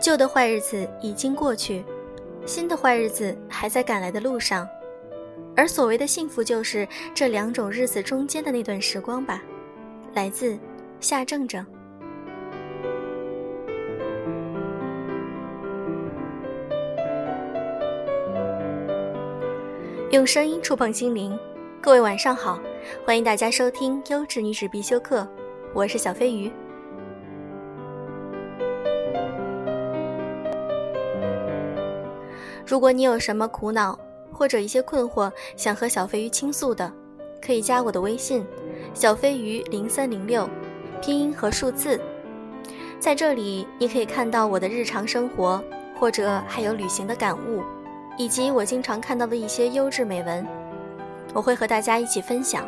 旧的坏日子已经过去，新的坏日子还在赶来的路上。而所谓的幸福，就是这两种日子中间的那段时光吧。来自夏正正。用声音触碰心灵，各位晚上好，欢迎大家收听优质女子必修课，我是小飞鱼。如果你有什么苦恼或者一些困惑，想和小飞鱼倾诉的，可以加我的微信，小飞鱼零三零六，拼音和数字。在这里，你可以看到我的日常生活，或者还有旅行的感悟。以及我经常看到的一些优质美文，我会和大家一起分享。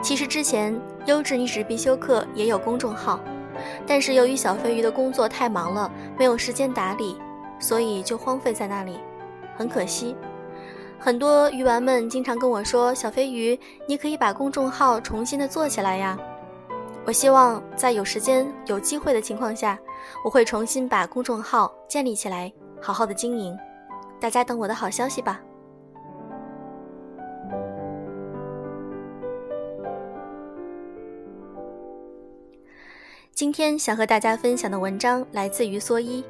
其实之前优质女史必修课也有公众号，但是由于小飞鱼的工作太忙了，没有时间打理，所以就荒废在那里，很可惜。很多鱼丸们经常跟我说：“小飞鱼，你可以把公众号重新的做起来呀。”我希望在有时间、有机会的情况下，我会重新把公众号建立起来，好好的经营。大家等我的好消息吧。今天想和大家分享的文章来自于蓑衣。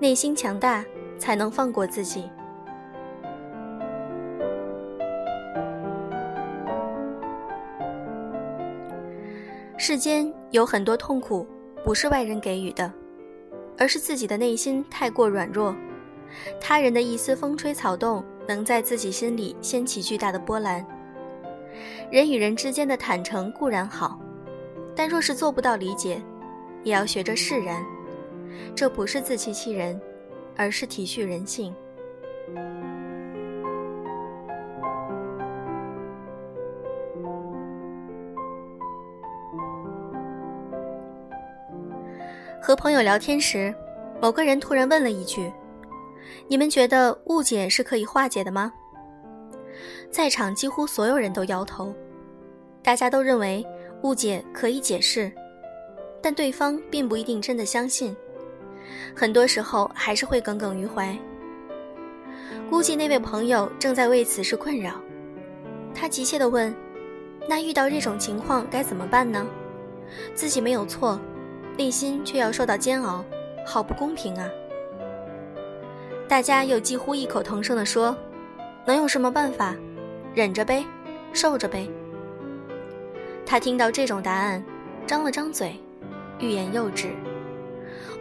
内心强大，才能放过自己。世间有很多痛苦，不是外人给予的，而是自己的内心太过软弱。他人的一丝风吹草动，能在自己心里掀起巨大的波澜。人与人之间的坦诚固然好，但若是做不到理解，也要学着释然。这不是自欺欺人，而是体恤人性。和朋友聊天时，某个人突然问了一句：“你们觉得误解是可以化解的吗？”在场几乎所有人都摇头，大家都认为误解可以解释，但对方并不一定真的相信，很多时候还是会耿耿于怀。估计那位朋友正在为此事困扰，他急切地问：“那遇到这种情况该怎么办呢？自己没有错。”内心却要受到煎熬，好不公平啊！大家又几乎异口同声地说：“能有什么办法？忍着呗，受着呗。”他听到这种答案，张了张嘴，欲言又止。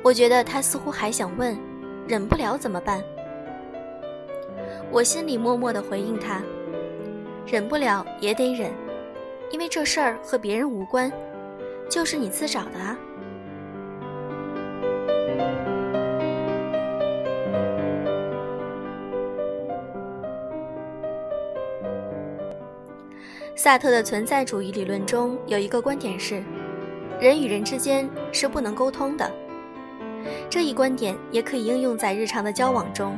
我觉得他似乎还想问：“忍不了怎么办？”我心里默默地回应他：“忍不了也得忍，因为这事儿和别人无关，就是你自找的啊。”萨特的存在主义理论中有一个观点是，人与人之间是不能沟通的。这一观点也可以应用在日常的交往中。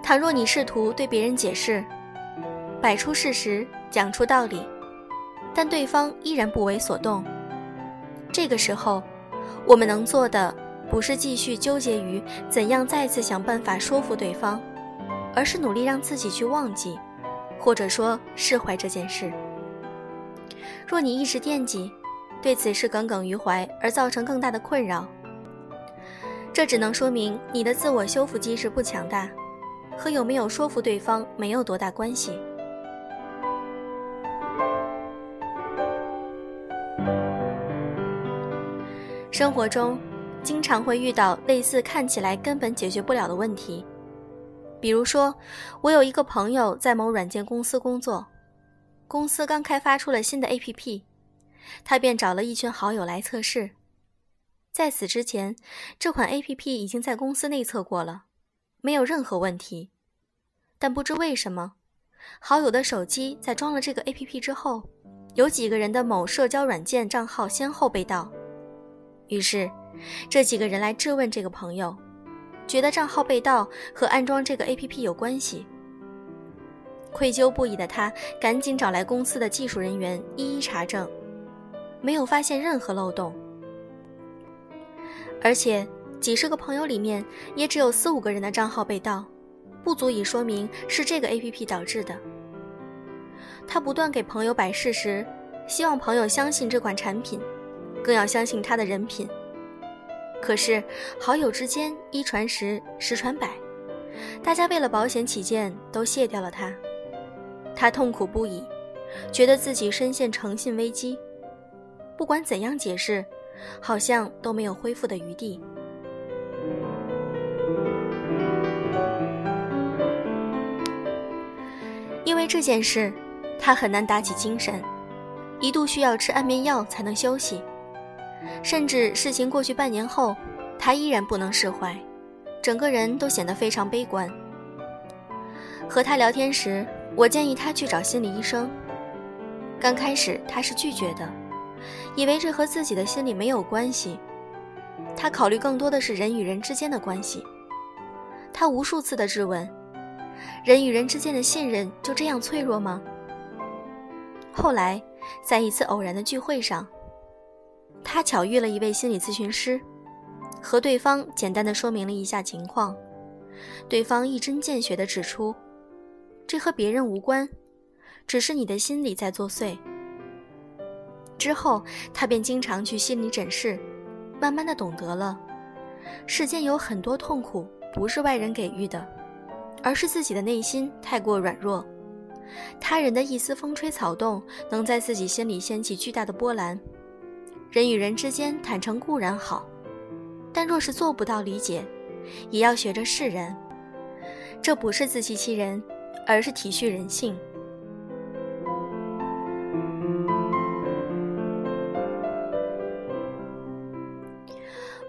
倘若你试图对别人解释，摆出事实，讲出道理，但对方依然不为所动，这个时候，我们能做的不是继续纠结于怎样再次想办法说服对方，而是努力让自己去忘记。或者说释怀这件事。若你一直惦记，对此事耿耿于怀而造成更大的困扰，这只能说明你的自我修复机制不强大，和有没有说服对方没有多大关系。生活中，经常会遇到类似看起来根本解决不了的问题。比如说，我有一个朋友在某软件公司工作，公司刚开发出了新的 APP，他便找了一群好友来测试。在此之前，这款 APP 已经在公司内测过了，没有任何问题。但不知为什么，好友的手机在装了这个 APP 之后，有几个人的某社交软件账号先后被盗。于是，这几个人来质问这个朋友。觉得账号被盗和安装这个 APP 有关系，愧疚不已的他赶紧找来公司的技术人员一一查证，没有发现任何漏洞，而且几十个朋友里面也只有四五个人的账号被盗，不足以说明是这个 APP 导致的。他不断给朋友摆事实，希望朋友相信这款产品，更要相信他的人品。可是好友之间一传十，十传百，大家为了保险起见，都卸掉了他。他痛苦不已，觉得自己深陷诚信危机。不管怎样解释，好像都没有恢复的余地。因为这件事，他很难打起精神，一度需要吃安眠药才能休息。甚至事情过去半年后，他依然不能释怀，整个人都显得非常悲观。和他聊天时，我建议他去找心理医生。刚开始他是拒绝的。以为这和自己的心理没有关系，他考虑更多的是人与人之间的关系。他无数次的质问：人与人之间的信任就这样脆弱吗？后来，在一次偶然的聚会上，他巧遇了一位心理咨询师，和对方简单的说明了一下情况。对方一针见血的指出：这和别人无关，只是你的心理在作祟。之后，他便经常去心理诊室，慢慢的懂得了，世间有很多痛苦不是外人给予的，而是自己的内心太过软弱。他人的一丝风吹草动，能在自己心里掀起巨大的波澜。人与人之间坦诚固然好，但若是做不到理解，也要学着释然。这不是自欺欺人，而是体恤人性。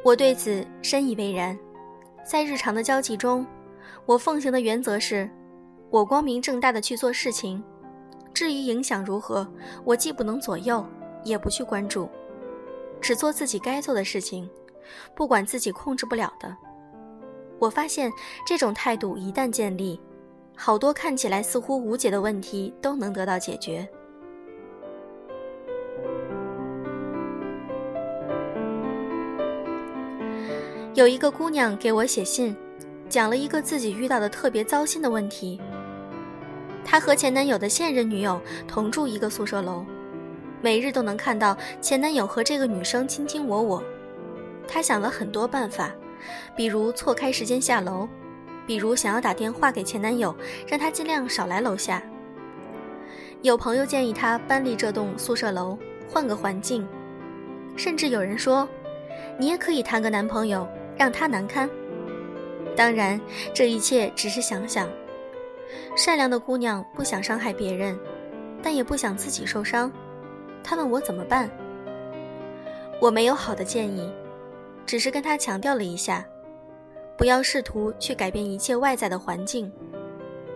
我对此深以为然，在日常的交际中，我奉行的原则是：我光明正大的去做事情，至于影响如何，我既不能左右，也不去关注，只做自己该做的事情，不管自己控制不了的。我发现这种态度一旦建立，好多看起来似乎无解的问题都能得到解决。有一个姑娘给我写信，讲了一个自己遇到的特别糟心的问题。她和前男友的现任女友同住一个宿舍楼，每日都能看到前男友和这个女生卿卿我我。她想了很多办法，比如错开时间下楼，比如想要打电话给前男友，让他尽量少来楼下。有朋友建议她搬离这栋宿舍楼，换个环境，甚至有人说，你也可以谈个男朋友。让他难堪。当然，这一切只是想想。善良的姑娘不想伤害别人，但也不想自己受伤。他问我怎么办，我没有好的建议，只是跟他强调了一下：不要试图去改变一切外在的环境，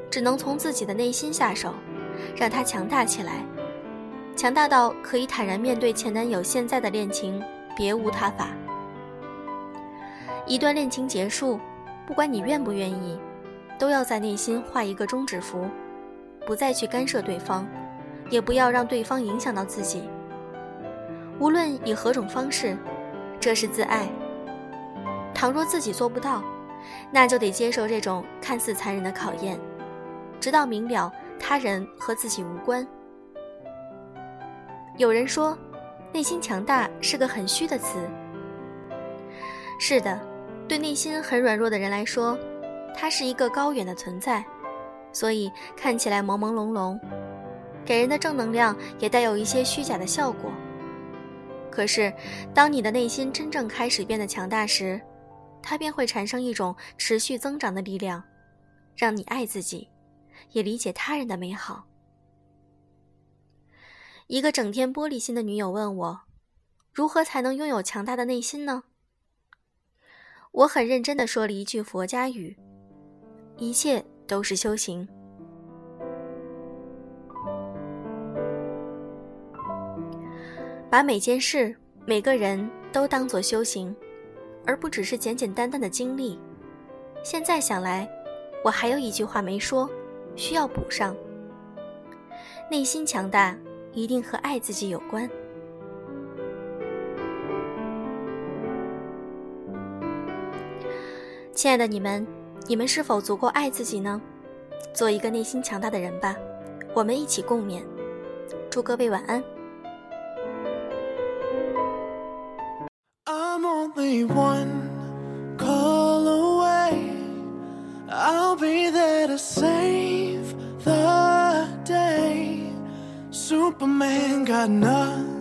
只能从自己的内心下手，让他强大起来，强大到可以坦然面对前男友现在的恋情，别无他法。一段恋情结束，不管你愿不愿意，都要在内心画一个终止符，不再去干涉对方，也不要让对方影响到自己。无论以何种方式，这是自爱。倘若自己做不到，那就得接受这种看似残忍的考验，直到明了他人和自己无关。有人说，内心强大是个很虚的词。是的。对内心很软弱的人来说，它是一个高远的存在，所以看起来朦朦胧胧，给人的正能量也带有一些虚假的效果。可是，当你的内心真正开始变得强大时，它便会产生一种持续增长的力量，让你爱自己，也理解他人的美好。一个整天玻璃心的女友问我：“如何才能拥有强大的内心呢？”我很认真的说了一句佛家语：“一切都是修行。”把每件事每个人都当做修行而不只是简简单单的经历。现在想来我还有一句话没说需要补上。内心强大一定和爱自己有关。亲爱的你们你们是否足够爱自己呢？做一个内心强大的人吧我们一起共勉。祝各位晚安。only one call away. I'll be there to save the day. Superman got nothing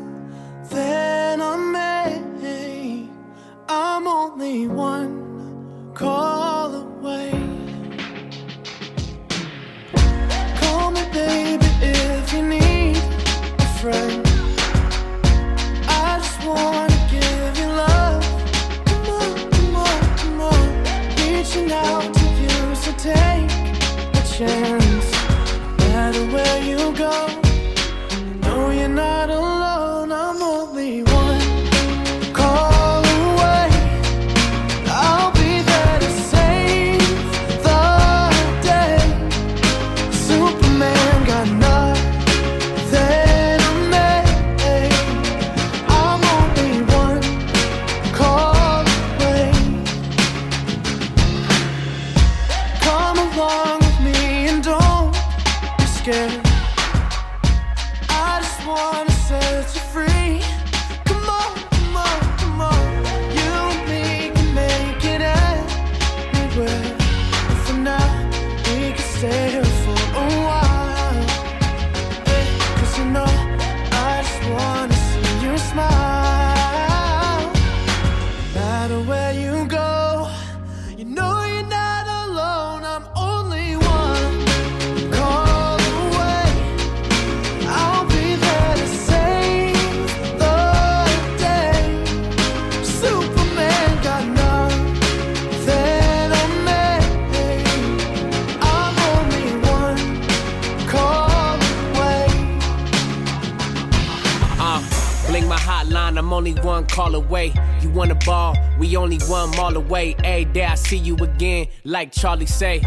You one call away you want a ball, we only one mall away. Every day I see you again, like Charlie say.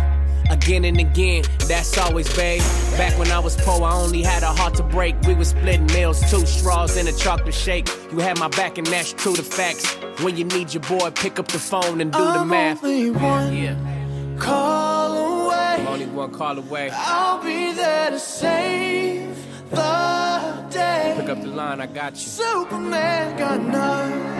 Again and again, that's always babe. Back when I was poor, I only had a heart to break. We was splitting meals, two straws in a chocolate shake. You had my back, and that's true to the facts. When you need your boy, pick up the phone and do I'm the math. Only one yeah. call away. I'm only one call away. I'll be there to save the day. Pick up the line, I got you. Superman got nothing.